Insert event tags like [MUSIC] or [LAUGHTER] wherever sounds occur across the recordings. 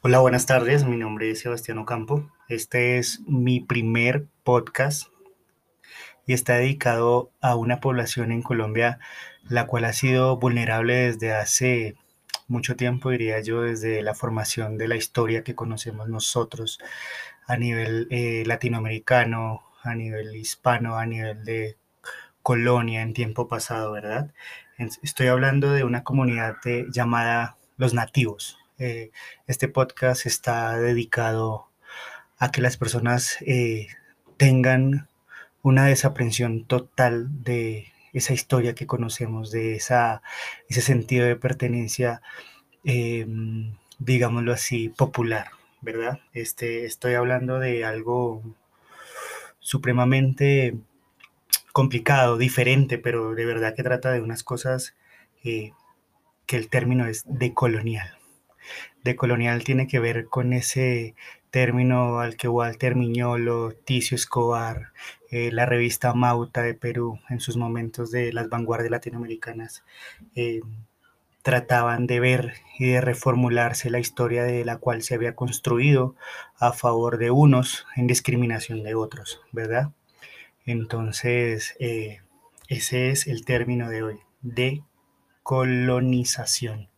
Hola, buenas tardes. Mi nombre es Sebastián Ocampo. Este es mi primer podcast y está dedicado a una población en Colombia la cual ha sido vulnerable desde hace mucho tiempo, diría yo, desde la formación de la historia que conocemos nosotros a nivel eh, latinoamericano, a nivel hispano, a nivel de colonia en tiempo pasado, ¿verdad? Estoy hablando de una comunidad llamada los nativos, eh, este podcast está dedicado a que las personas eh, tengan una desaprensión total de esa historia que conocemos, de esa, ese sentido de pertenencia, em, digámoslo así, popular, ¿verdad? Este, estoy hablando de algo supremamente complicado, diferente, pero de verdad que trata de unas cosas eh, que el término es decolonial. De colonial tiene que ver con ese término al que Walter Miñolo, Ticio Escobar, eh, la revista Mauta de Perú, en sus momentos de las vanguardias latinoamericanas, eh, trataban de ver y de reformularse la historia de la cual se había construido a favor de unos en discriminación de otros, ¿verdad? Entonces, eh, ese es el término de hoy, de colonización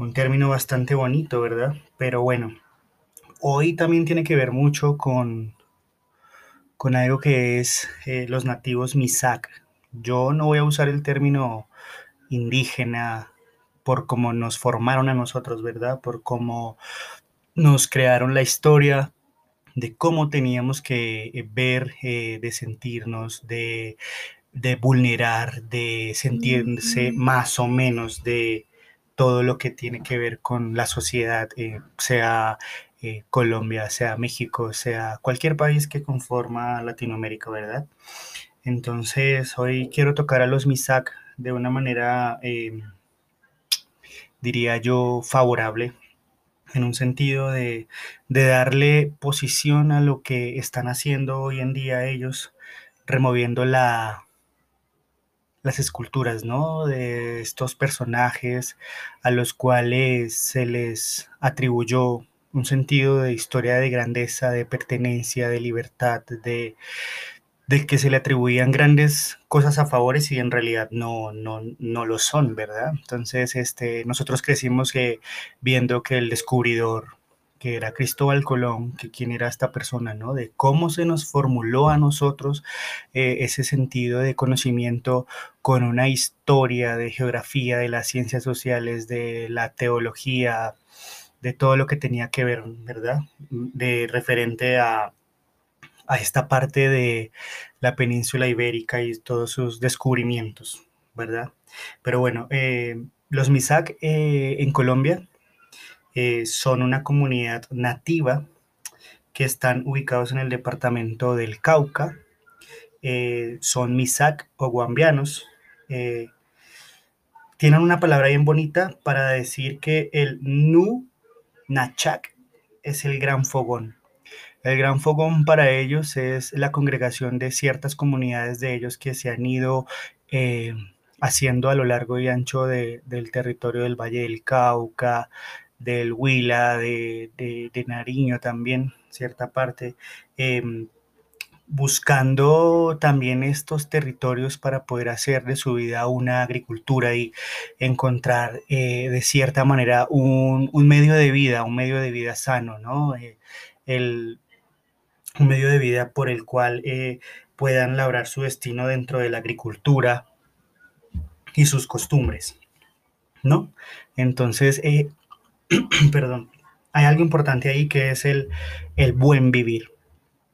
un término bastante bonito, ¿verdad? Pero bueno, hoy también tiene que ver mucho con, con algo que es eh, los nativos Misak. Yo no voy a usar el término indígena por cómo nos formaron a nosotros, ¿verdad? Por cómo nos crearon la historia de cómo teníamos que eh, ver, eh, de sentirnos, de, de vulnerar, de sentirse más o menos, de todo lo que tiene que ver con la sociedad, eh, sea eh, Colombia, sea México, sea cualquier país que conforma Latinoamérica, ¿verdad? Entonces, hoy quiero tocar a los MISAC de una manera, diría yo, favorable, en un sentido de, de darle posición a lo que están haciendo hoy en día ellos, removiendo la, las esculturas, ¿no? De estos personajes a los cuales se les atribuyó un sentido de historia de grandeza, de pertenencia, de libertad, de, de que se le atribuían grandes cosas a favores y en realidad no, no, no lo son, ¿verdad? Entonces, este, nosotros crecimos que, viendo que el descubridor, que era Cristóbal Colón, que quién era esta persona, ¿no? De cómo se nos formuló a nosotros eh, ese sentido de conocimiento con una historia de geografía, de las ciencias sociales, de la teología, de todo lo que tenía que ver, ¿verdad? De referente a, a esta parte de la península ibérica y todos sus descubrimientos, ¿verdad? Pero bueno, eh, los MISAC eh, en Colombia eh, son una comunidad nativa que están ubicados en el departamento del Cauca. Son Misak o guambianos. Tienen una palabra bien bonita para decir que el Nu Nachak es el gran fogón. El gran fogón para ellos es la congregación de ciertas comunidades de ellos que se han ido haciendo a lo largo y ancho del territorio del Valle del Cauca, del Huila, de, Nariño también, cierta parte, em, buscando también estos territorios para poder hacer de su vida una agricultura y encontrar eh, de cierta manera un, medio de vida, un medio de vida sano, ¿no? Eh, un medio de vida por el cual eh, puedan labrar su destino dentro de la agricultura y sus costumbres, ¿no? Entonces, [CLEARS THROAT] perdón, hay algo importante ahí que es el, buen vivir.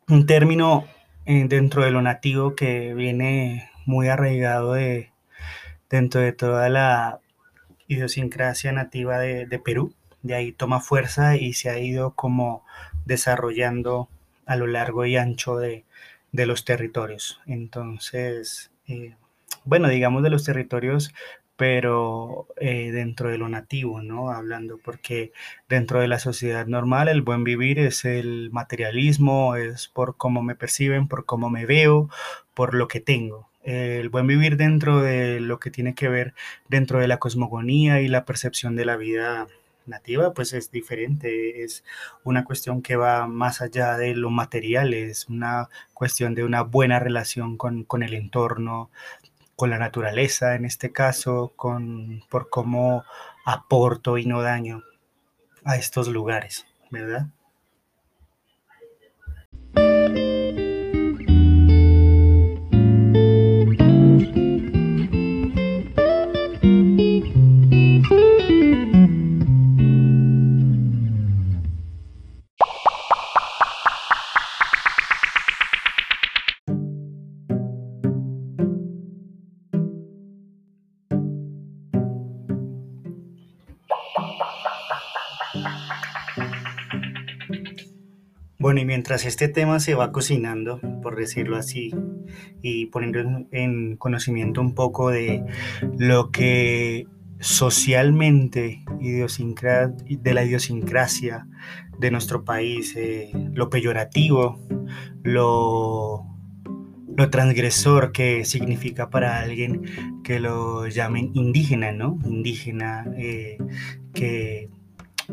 Un término eh, dentro de lo nativo que viene muy arraigado de, dentro de toda la idiosincrasia nativa de, Perú. De ahí toma fuerza y se ha ido como desarrollando a lo largo y ancho de, los territorios. Entonces, eh, bueno, digamos de los territorios pero eh, dentro de lo nativo, ¿no? Hablando, porque dentro de la sociedad normal el buen vivir es el materialismo, es por cómo me perciben, por cómo me veo, por lo que tengo. El buen vivir dentro de lo que tiene que ver dentro de la cosmogonía y la percepción de la vida nativa, pues es diferente, es una cuestión que va más allá de lo material, es una cuestión de una buena relación con, con el entorno, con la naturaleza en este caso, con, por cómo aporto y no daño a estos lugares, ¿verdad? Bueno, y mientras este tema se va cocinando, por decirlo así, y poniendo en, conocimiento un poco de lo que socialmente de la idiosincrasia de nuestro país, eh, lo peyorativo, lo, lo transgresor que significa para alguien que lo llamen indígena, ¿no? Indígena, eh, que,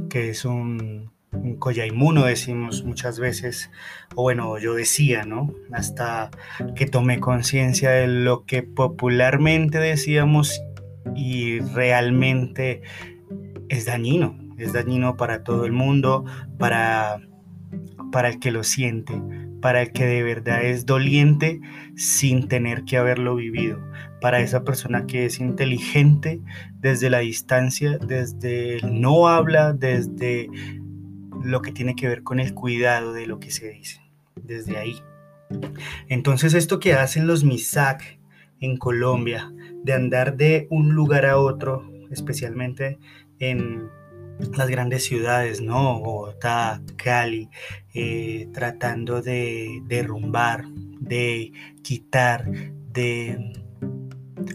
que es un un Coyaimuno decimos muchas veces, o bueno, yo decía, ¿no? Hasta que tomé conciencia de lo que popularmente decíamos y realmente es dañino, es dañino para todo el mundo, para, para el que lo siente, para el que de verdad es doliente sin tener que haberlo vivido, para esa persona que es inteligente desde la distancia, desde el no habla, desde lo que tiene que ver con el cuidado de lo que se dice, desde ahí. Entonces esto que hacen los MISAC en Colombia, de andar de un lugar a otro, especialmente en las grandes ciudades, ¿no? Bogotá, Cali, eh, tratando de derrumbar, de quitar, de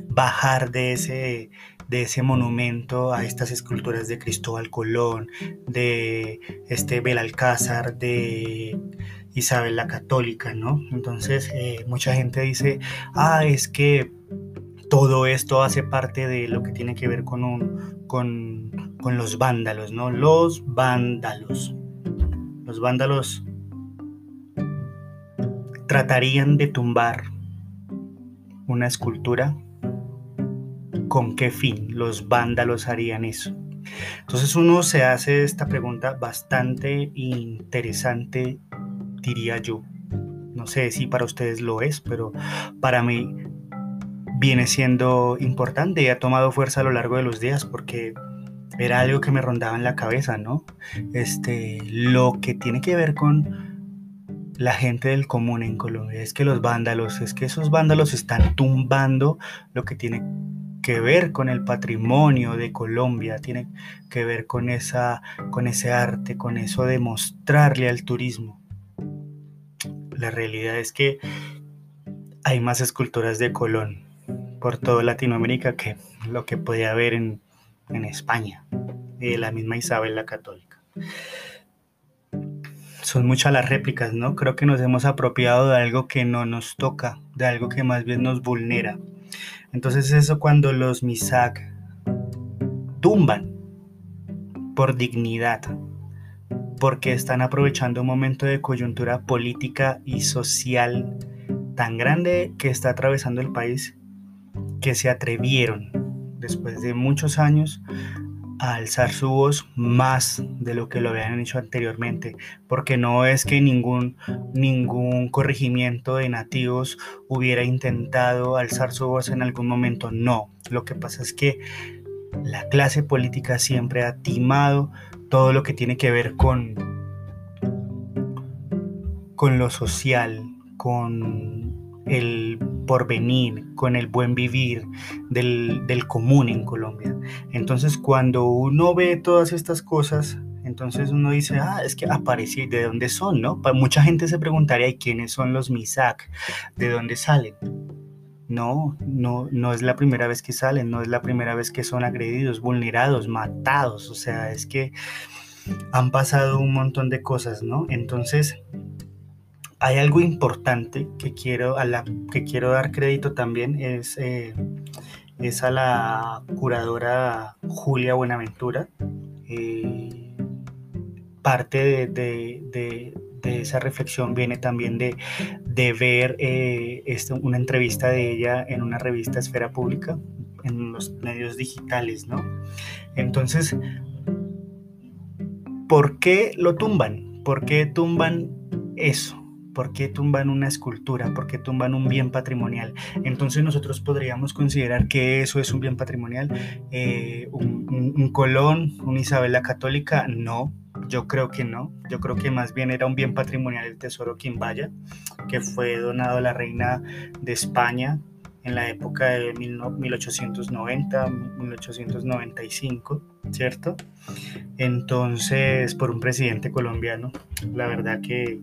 bajar de ese de ese monumento a estas esculturas de Cristóbal Colón, de este Belalcázar, de Isabel la Católica, ¿no? Entonces eh, mucha gente dice, ah, es que todo esto hace parte de lo que tiene que ver con, un, con, con los vándalos, ¿no? Los vándalos. Los vándalos tratarían de tumbar una escultura ¿Con qué fin los vándalos harían eso? Entonces uno se hace esta pregunta bastante interesante, diría yo. No sé si para ustedes lo es, pero para mí viene siendo importante y ha tomado fuerza a lo largo de los días porque era algo que me rondaba en la cabeza, ¿no? Este, lo que tiene que ver con la gente del común en Colombia es que los vándalos, es que esos vándalos están tumbando lo que tiene que ver con el patrimonio de Colombia, tiene que ver con, esa, con ese arte, con eso de mostrarle al turismo. La realidad es que hay más esculturas de Colón por toda Latinoamérica que lo que puede haber en, en España, de la misma Isabel la Católica. Son muchas las réplicas, ¿no? Creo que nos hemos apropiado de algo que no nos toca, de algo que más bien nos vulnera. Entonces eso cuando los Misak tumban por dignidad, porque están aprovechando un momento de coyuntura política y social tan grande que está atravesando el país, que se atrevieron, después de muchos años, alzar su voz más de lo que lo habían hecho anteriormente, porque no es que ningún, ningún corregimiento de nativos hubiera intentado alzar su voz en algún momento, no, lo que pasa es que la clase política siempre ha timado todo lo que tiene que ver con, con lo social, con el porvenir, con el buen vivir del, común en Colombia. Entonces cuando uno ve todas estas cosas, entonces uno dice, ah, es que aparece, ¿de dónde son? ¿no? Mucha gente se preguntaría, ¿y quiénes son los MISAC? ¿De dónde salen? No, no, no es la primera vez que salen, no es la primera vez que son agredidos, vulnerados, matados. O sea, es que han pasado un montón de cosas, ¿no? Entonces, hay algo importante que quiero, a la, que quiero dar crédito también, es, eh, es a la curadora Julia Buenaventura. Eh, parte de, esa reflexión viene también de, ver eh, una entrevista de ella en una revista Esfera Pública, en los medios digitales, ¿no? Entonces, ¿por qué lo tumban? ¿Por qué tumban eso? ¿Por qué tumban una escultura? ¿Por qué tumban un bien patrimonial? Entonces nosotros podríamos considerar que eso es un bien patrimonial. Eh, un, Colón, una Isabel Católica, no. Yo creo que no. Yo creo que más bien era un bien patrimonial el tesoro Quimbaya, que fue donado a la reina de España en la época de 1890, 1895, ¿cierto? Entonces, por un presidente colombiano, la verdad que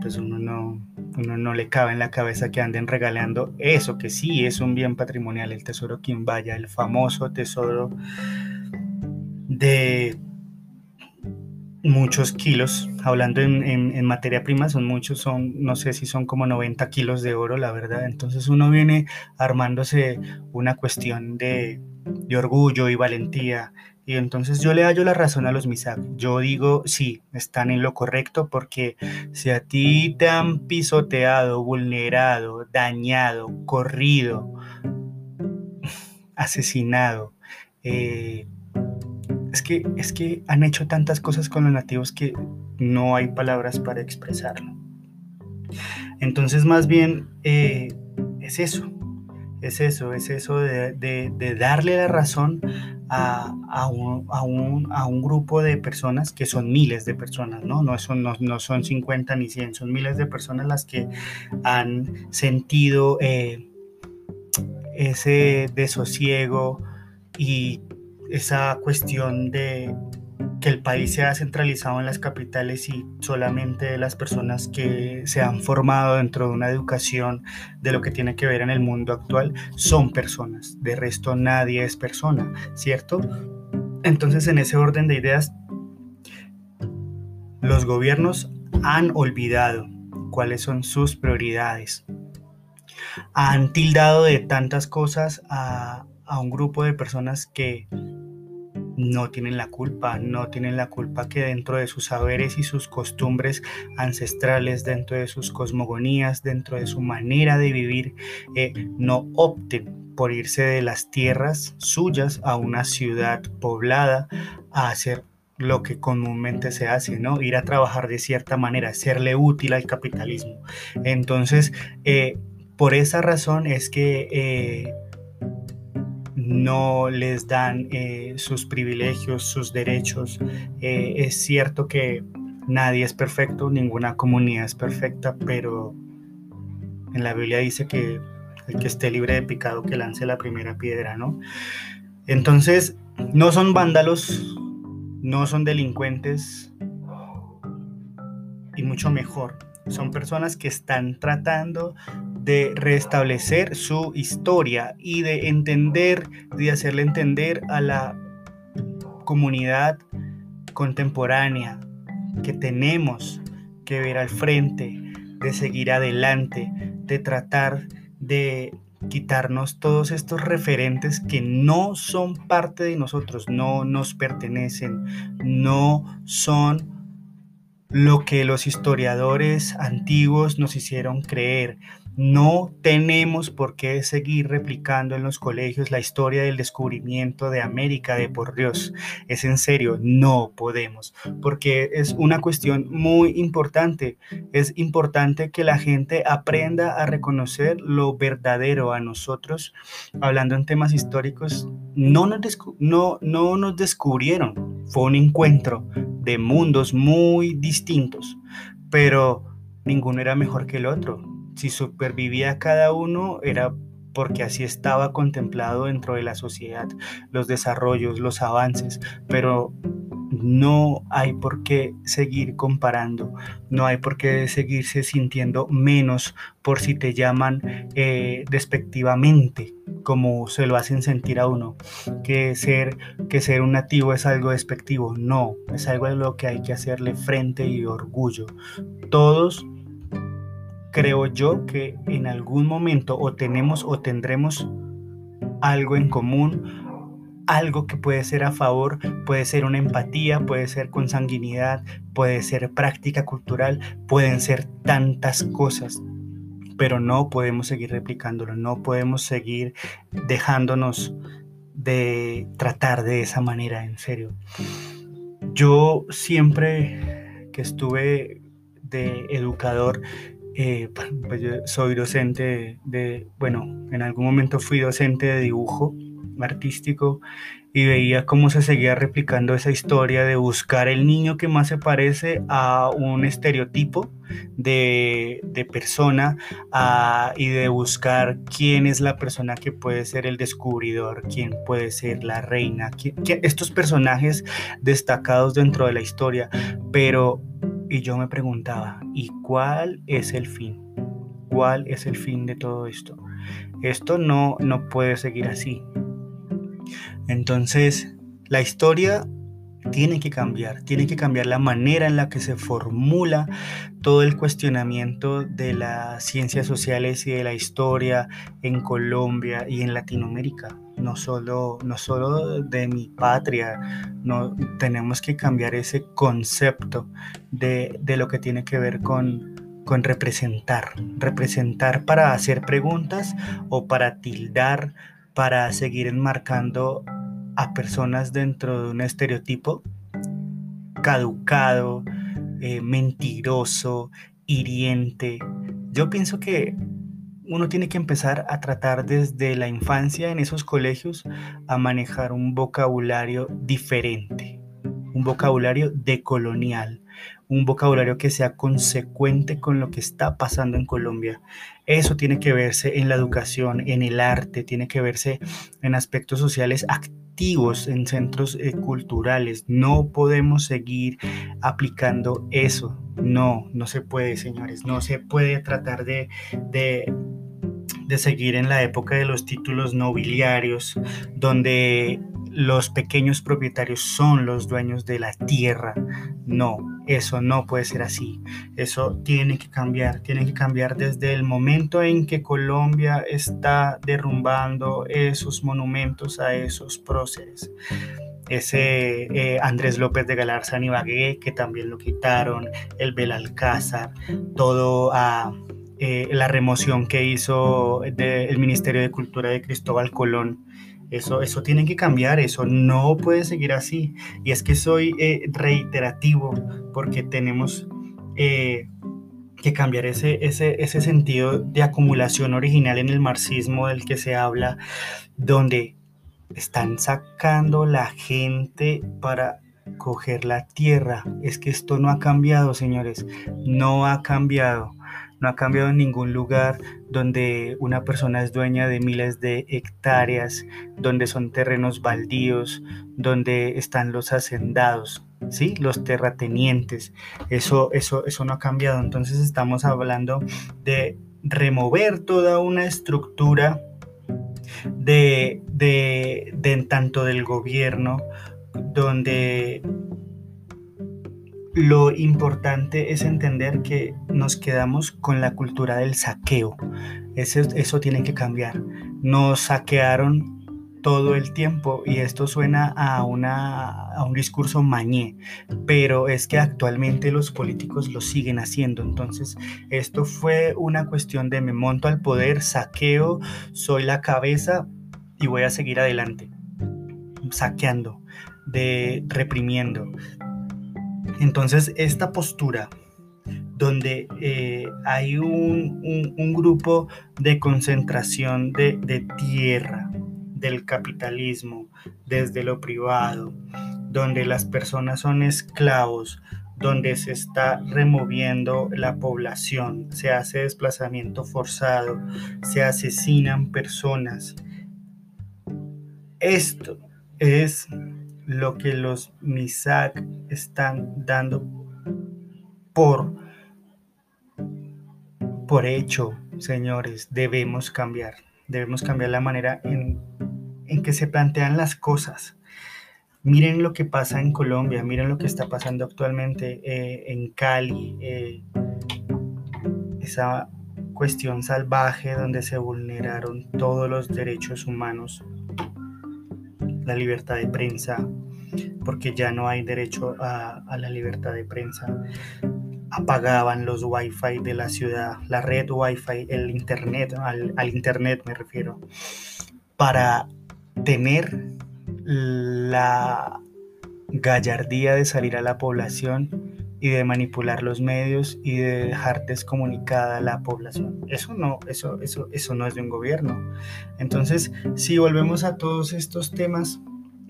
pues uno no, uno no le cabe en la cabeza que anden regalando eso, que sí es un bien patrimonial, el tesoro Quimbaya, el famoso tesoro de muchos kilos, hablando en, materia prima, son muchos, son, no sé si son como 90 kilos de oro, la verdad. Entonces uno viene armándose una cuestión de, de orgullo y valentía y entonces yo le hallo la razón a los MISAC. Yo digo, sí, están en lo correcto porque si a ti te han pisoteado, vulnerado, dañado, corrido, [LAUGHS] asesinado, eh, es, que, es que han hecho tantas cosas con los nativos que no hay palabras para expresarlo. Entonces más bien eh, es eso, es eso, es eso de, darle la razón a, un, grupo de personas que son miles de personas, ¿no? No son, no, son 50 ni 100, son miles de personas las que han sentido eh, ese desosiego y esa cuestión de, que el país se ha centralizado en las capitales y solamente las personas que se han formado dentro de una educación de lo que tiene que ver en el mundo actual son personas. De resto nadie es persona, ¿cierto? Entonces en ese orden de ideas, los gobiernos han olvidado cuáles son sus prioridades. Han tildado de tantas cosas a, a un grupo de personas que no tienen la culpa, no tienen la culpa que dentro de sus saberes y sus costumbres ancestrales, dentro de sus cosmogonías, dentro de su manera de vivir, eh, no opten por irse de las tierras suyas a una ciudad poblada a hacer lo que comúnmente se hace, ¿no? Ir a trabajar de cierta manera, serle útil al capitalismo. Entonces, eh, por esa razón es que eh, no les dan eh, sus privilegios, sus derechos. Eh, es cierto que nadie es perfecto, ninguna comunidad es perfecta, pero en la Biblia dice que el que esté libre de pecado que lance la primera piedra, ¿no? Entonces, no son vándalos, no son delincuentes y mucho mejor. Son personas que están tratando de restablecer su historia y de entender, de hacerle entender a la comunidad contemporánea que tenemos que ver al frente, de seguir adelante, de tratar de quitarnos todos estos referentes que no son parte de nosotros, no nos pertenecen, no son lo que los historiadores antiguos nos hicieron creer, no tenemos por qué seguir replicando en los colegios la historia del descubrimiento de América de por Dios. Es en serio, no podemos, porque es una cuestión muy importante. Es importante que la gente aprenda a reconocer lo verdadero a nosotros. Hablando en temas históricos, no nos, no, no nos descubrieron. Fue un encuentro de mundos muy distintos, pero ninguno era mejor que el otro si supervivía cada uno era porque así estaba contemplado dentro de la sociedad, los desarrollos, los avances, pero no hay por qué seguir comparando, no hay por qué seguirse sintiendo menos por si te llaman eh, despectivamente, como se lo hacen sentir a uno, que ser, que ser un nativo es algo despectivo, no, es algo de lo que hay que hacerle frente y orgullo. Todos creo yo que en algún momento o tenemos o tendremos algo en común algo que puede ser a favor, puede ser una empatía, puede ser consanguinidad, puede ser práctica cultural, pueden ser tantas cosas, pero no podemos seguir replicándolo, no podemos seguir dejándonos de tratar de esa manera, en serio. Yo siempre que estuve de educador, eh, [LAUGHS] pues yo soy docente de, bueno, en algún momento fui docente de dibujo artístico y veía cómo se seguía replicando esa historia de buscar el niño que más se parece a un estereotipo de, persona y de buscar quién es la persona que puede ser el descubridor, quién puede ser la reina, estos personajes destacados dentro de la historia. Pero, y yo me preguntaba, ¿y cuál es el fin? ¿Cuál es el fin de todo esto? Esto no, no puede seguir así. Entonces, la historia tiene que cambiar, tiene que cambiar la manera en la que se formula todo el cuestionamiento de las ciencias sociales y de la historia en Colombia y en Latinoamérica. No solo, no solo de mi patria, no, tenemos que cambiar ese concepto de, de lo que tiene que ver con, con representar. Representar para hacer preguntas o para tildar, para seguir enmarcando a personas dentro de un estereotipo caducado, eh, mentiroso, hiriente. Yo pienso que uno tiene que empezar a tratar desde la infancia en esos colegios a manejar un vocabulario diferente, un vocabulario decolonial, un vocabulario que sea consecuente con lo que está pasando en Colombia. Eso tiene que verse en la educación, en el arte, tiene que verse en aspectos sociales activos en centros eh, culturales. No podemos seguir aplicando eso. No, no se puede, señores. No se puede tratar de, de, de seguir en la época de los títulos nobiliarios, donde los pequeños propietarios son los dueños de la tierra. No, eso no puede ser así. Eso tiene que cambiar. Tiene que cambiar desde el momento en que Colombia está derrumbando esos monumentos a esos próceres. Ese eh, Andrés López de Galarza Ibagué, que también lo quitaron, el Belalcázar, todo eh, la remoción que hizo el Ministerio de Cultura de Cristóbal Colón eso, eso tiene que cambiar, eso no puede seguir así. Y es que soy eh, reiterativo porque tenemos eh, que cambiar ese, ese, ese sentido de acumulación original en el marxismo del que se habla, donde están sacando la gente para coger la tierra. Es que esto no ha cambiado, señores, no ha cambiado. No ha cambiado en ningún lugar donde una persona es dueña de miles de hectáreas, donde son terrenos baldíos, donde están los hacendados, ¿sí? Los terratenientes. Eso, eso, eso no ha cambiado. Entonces estamos hablando de remover toda una estructura de, de, de tanto del gobierno donde lo importante es entender que nos quedamos con la cultura del saqueo. Eso, tiene que cambiar. Nos saquearon todo el tiempo y esto suena a, una, a un discurso mañé, pero es que actualmente los políticos lo siguen haciendo. Entonces, esto fue una cuestión de me monto al poder, saqueo, soy la cabeza y voy a seguir adelante, saqueando, de reprimiendo, entonces, esta postura donde eh, hay un, grupo de concentración de tierra, del capitalismo, desde lo privado, donde las personas son esclavos, donde se está removiendo la población, se hace desplazamiento forzado, se asesinan personas. Esto es lo que los MISAC están dando por, por hecho, señores, debemos cambiar. Debemos cambiar la manera en, en que se plantean las cosas. Miren lo que pasa en Colombia, miren lo que está pasando actualmente eh, en Cali, eh, esa cuestión salvaje donde se vulneraron todos los derechos humanos, la libertad de prensa, porque ya no hay derecho a, la libertad de prensa. Apagaban los wifi de la ciudad, la red wifi, el internet, al, al internet me refiero, para tener la gallardía de salir a la población y de manipular los medios y de dejar descomunicada a la población. Eso no, eso, eso, eso no es de un gobierno. Entonces, si volvemos a todos estos temas,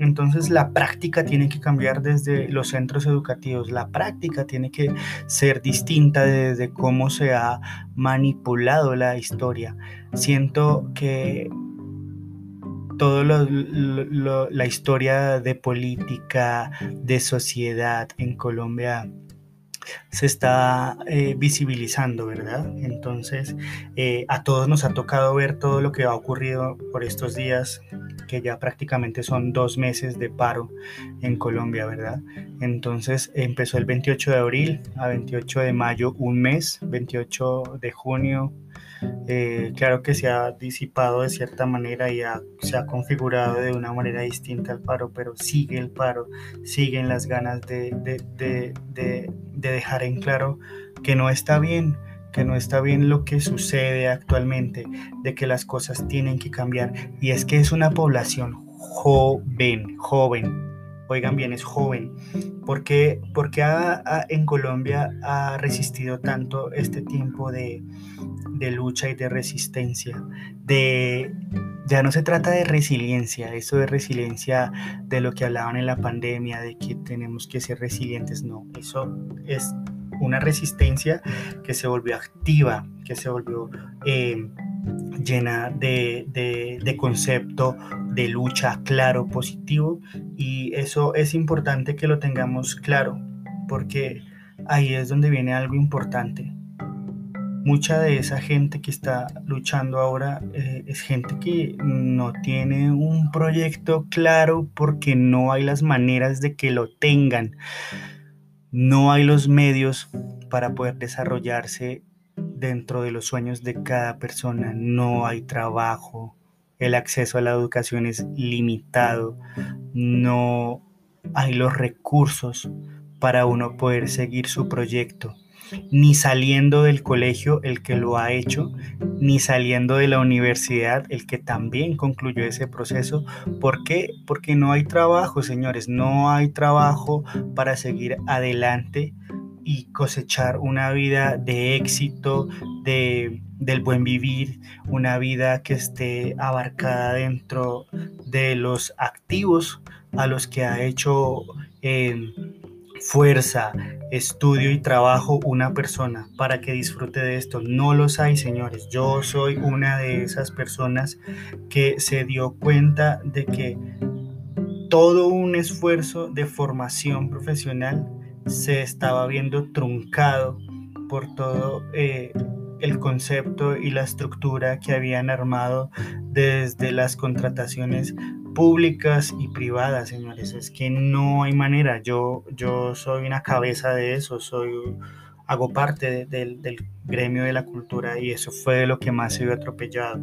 entonces la práctica tiene que cambiar desde los centros educativos, la práctica tiene que ser distinta desde cómo se ha manipulado la historia. Siento que toda la historia de política, de sociedad en Colombia se está eh, visibilizando, ¿verdad? Entonces, eh, a todos nos ha tocado ver todo lo que ha ocurrido por estos días, que ya prácticamente son dos meses de paro en Colombia, ¿verdad? Entonces, empezó el 28 de abril a 28 de mayo, un mes, 28 de junio, eh, claro que se ha disipado de cierta manera y se ha configurado de una manera distinta al paro, pero sigue el paro, siguen las ganas de, dejar en claro que no está bien, que no está bien lo que sucede actualmente, de que las cosas tienen que cambiar. Y es que es una población joven, joven, oigan bien, es joven. ¿Por qué, porque en Colombia ha resistido tanto este tiempo de, de, lucha y de resistencia? De, ya no se trata de resiliencia, eso de resiliencia de lo que hablaban en la pandemia, de que tenemos que ser resilientes, no, eso es una resistencia que se volvió activa, que se volvió... Eh, llena de, de, concepto de lucha claro, positivo, y eso es importante que lo tengamos claro, porque ahí es donde viene algo importante. Mucha de esa gente que está luchando ahora eh, es gente que no tiene un proyecto claro porque no hay las maneras de que lo tengan. No hay los medios para poder desarrollarse dentro de los sueños de cada persona. No hay trabajo, el acceso a la educación es limitado, no hay los recursos para uno poder seguir su proyecto, ni saliendo del colegio el que lo ha hecho, ni saliendo de la universidad el que también concluyó ese proceso. ¿Por qué? Porque no hay trabajo, señores, no hay trabajo para seguir adelante y cosechar una vida de éxito, de, del buen vivir, una vida que esté abarcada dentro de los activos a los que ha hecho eh, fuerza, estudio y trabajo una persona para que disfrute de esto. No los hay, señores. Yo soy una de esas personas que se dio cuenta de que todo un esfuerzo de formación profesional se estaba viendo truncado por todo eh, el concepto y la estructura que habían armado desde las contrataciones públicas y privadas, señores. Es que no hay manera. Yo, yo soy una cabeza de eso, soy, hago parte del gremio de la cultura y eso fue lo que más se vio atropellado.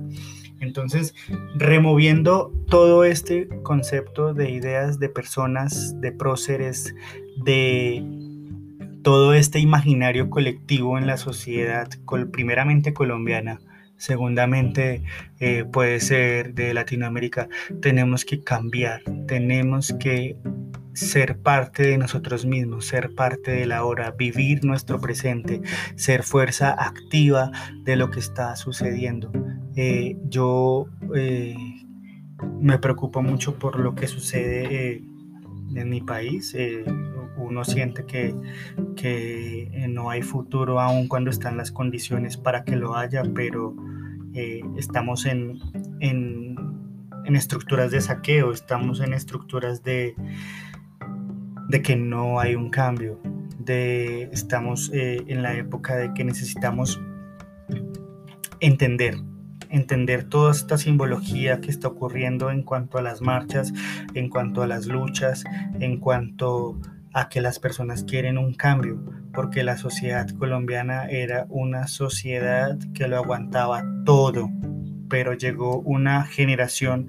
Entonces, removiendo todo este concepto de ideas de personas, de próceres, de todo este imaginario colectivo en la sociedad, primeramente colombiana, segundamente eh, puede ser de Latinoamérica, tenemos que cambiar, tenemos que ser parte de nosotros mismos, ser parte de la hora, vivir nuestro presente, ser fuerza activa de lo que está sucediendo. Eh, yo eh, me preocupo mucho por lo que sucede en mi país. Uno siente que, que, eh, no hay futuro aún cuando están las condiciones para que lo haya, pero eh, estamos en, en, en, estructuras de saqueo, estamos en estructuras de, de que no hay un cambio, de estamos eh, en la época de que necesitamos entender, entender toda esta simbología que está ocurriendo en cuanto a las marchas, en cuanto a las luchas, en cuanto a que las personas quieren un cambio, porque la sociedad colombiana era una sociedad que lo aguantaba todo, pero llegó una generación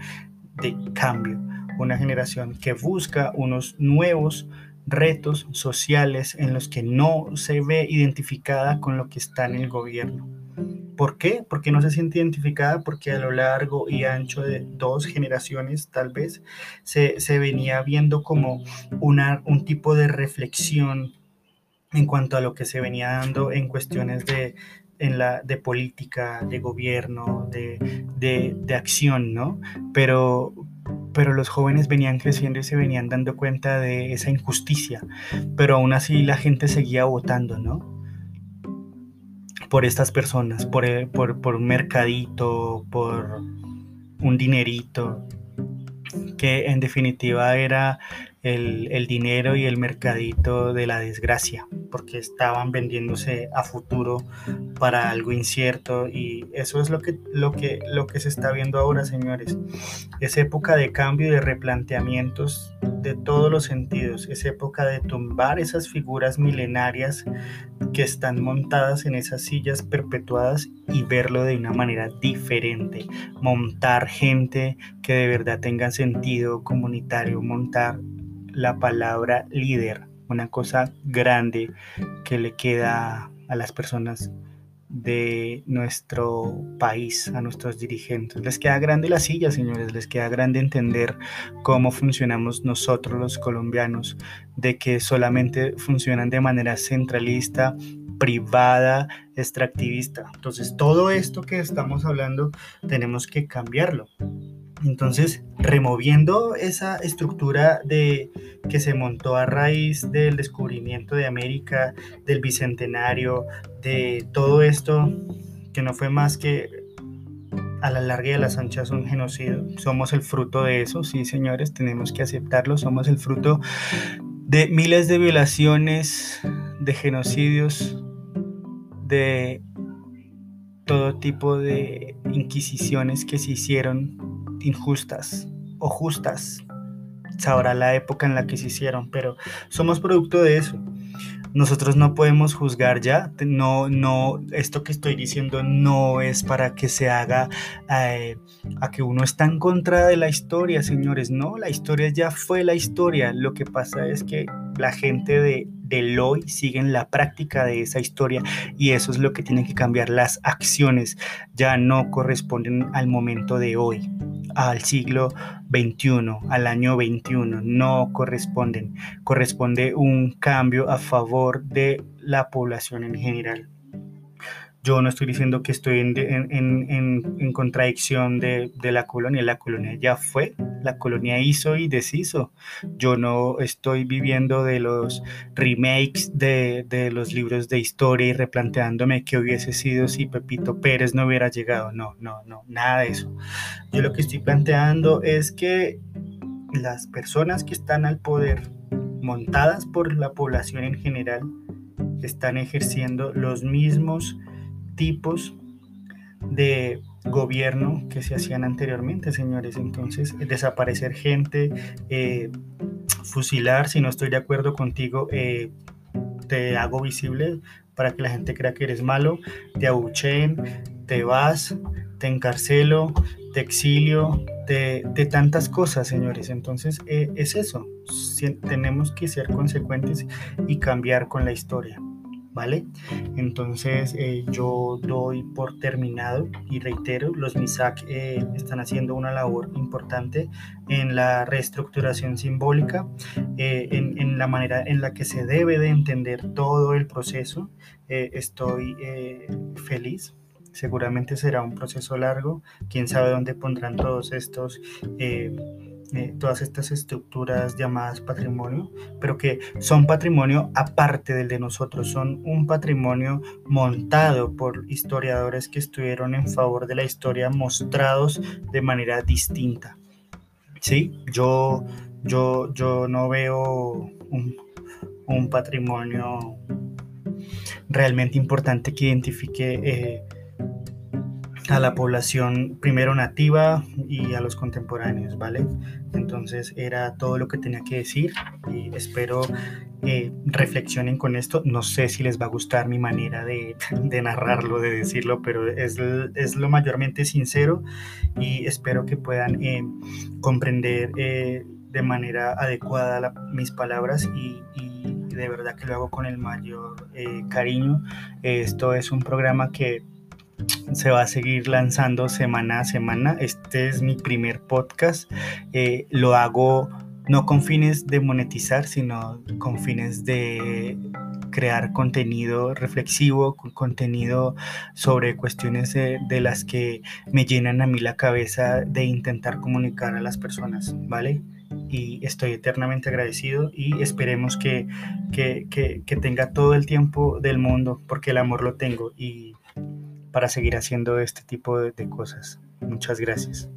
de cambio, una generación que busca unos nuevos retos sociales en los que no se ve identificada con lo que está en el gobierno. ¿Por qué? Porque no se siente identificada, porque a lo largo y ancho de dos generaciones tal vez se, se venía viendo como una, un tipo de reflexión en cuanto a lo que se venía dando en cuestiones de, en la, de política, de gobierno, de, de, de acción, ¿no? Pero, pero los jóvenes venían creciendo y se venían dando cuenta de esa injusticia, pero aún así la gente seguía votando, ¿no? Por estas personas, por, por, por un mercadito, por un dinerito, que en definitiva era el, dinero y el mercadito de la desgracia, porque estaban vendiéndose a futuro para algo incierto y eso es lo que, lo que, lo que se está viendo ahora, señores. Es época de cambio y de replanteamientos de todos los sentidos, es época de tumbar esas figuras milenarias que están montadas en esas sillas perpetuadas y verlo de una manera diferente, montar gente que de verdad tenga sentido comunitario, montar la palabra líder, una cosa grande que le queda a las personas de nuestro país, a nuestros dirigentes. Les queda grande la silla, señores, les queda grande entender cómo funcionamos nosotros los colombianos, de que solamente funcionan de manera centralista, privada, extractivista. Entonces, todo esto que estamos hablando tenemos que cambiarlo. Entonces, removiendo esa estructura de que se montó a raíz del descubrimiento de América, del bicentenario, de todo esto que no fue más que a la larga y a las anchas un genocidio. Somos el fruto de eso, sí, señores, tenemos que aceptarlo. Somos el fruto de miles de violaciones, de genocidios, de todo tipo de inquisiciones que se hicieron injustas o justas. Sabrá la época en la que se hicieron, pero somos producto de eso. Nosotros no podemos juzgar ya, no, no, esto que estoy diciendo no es para que se haga eh, a que uno está en contra de la historia, señores, no, la historia ya fue la historia, lo que pasa es que la gente de, del hoy sigue en la práctica de esa historia y eso es lo que tienen que cambiar, las acciones ya no corresponden al momento de hoy al siglo XXI, al año 21, no corresponden. Corresponde un cambio a favor de la población en general. Yo no estoy diciendo que estoy en, en, contradicción de, de, la colonia. La colonia ya fue, la colonia hizo y deshizo. Yo no estoy viviendo de los remakes de, de los libros de historia y replanteándome qué hubiese sido si Pepito Pérez no hubiera llegado. No, no, no, nada de eso. Yo lo que estoy planteando es que las personas que están al poder, montadas por la población en general, están ejerciendo los mismos tipos de gobierno que se hacían anteriormente, señores. Entonces, desaparecer gente, eh, fusilar, si no estoy de acuerdo contigo, eh, te hago visible para que la gente crea que eres malo, te abucheen, te vas, te encarcelo, te exilio, de, tantas cosas, señores. Entonces, eh, es eso. tenemos que ser consecuentes y cambiar con la historia. ¿Vale? Entonces eh, yo doy por terminado y reitero, los MISAC eh, están haciendo una labor importante en la reestructuración simbólica, eh, en, en, la manera en la que se debe de entender todo el proceso. estoy feliz seguramente será un proceso largo, quién sabe dónde pondrán todos estos eh, todas estas estructuras llamadas patrimonio, pero que son patrimonio aparte del de nosotros, son un patrimonio montado por historiadores que estuvieron en favor de la historia, mostrados de manera distinta. Sí, yo yo, yo no veo un, un patrimonio realmente importante que identifique eh, a la población primero nativa y a los contemporáneos, ¿vale? Entonces era todo lo que tenía que decir y espero eh, reflexionen con esto. No sé si les va a gustar mi manera de, [LAUGHS] de narrarlo, de decirlo, pero es, es, lo mayormente sincero y espero que puedan eh, comprender eh, de manera adecuada mis palabras y, y, de verdad que lo hago con el mayor eh, cariño. Esto es un programa que se va a seguir lanzando semana a semana. Este es mi primer podcast. Eh, lo hago no con fines de monetizar, sino con fines de crear contenido reflexivo, contenido sobre cuestiones de, las que me llenan a mí la cabeza de intentar comunicar a las personas, ¿vale? Y estoy eternamente agradecido y esperemos que, que, que, que tenga todo el tiempo del mundo, porque el amor lo tengo y para seguir haciendo este tipo de, cosas. Muchas gracias.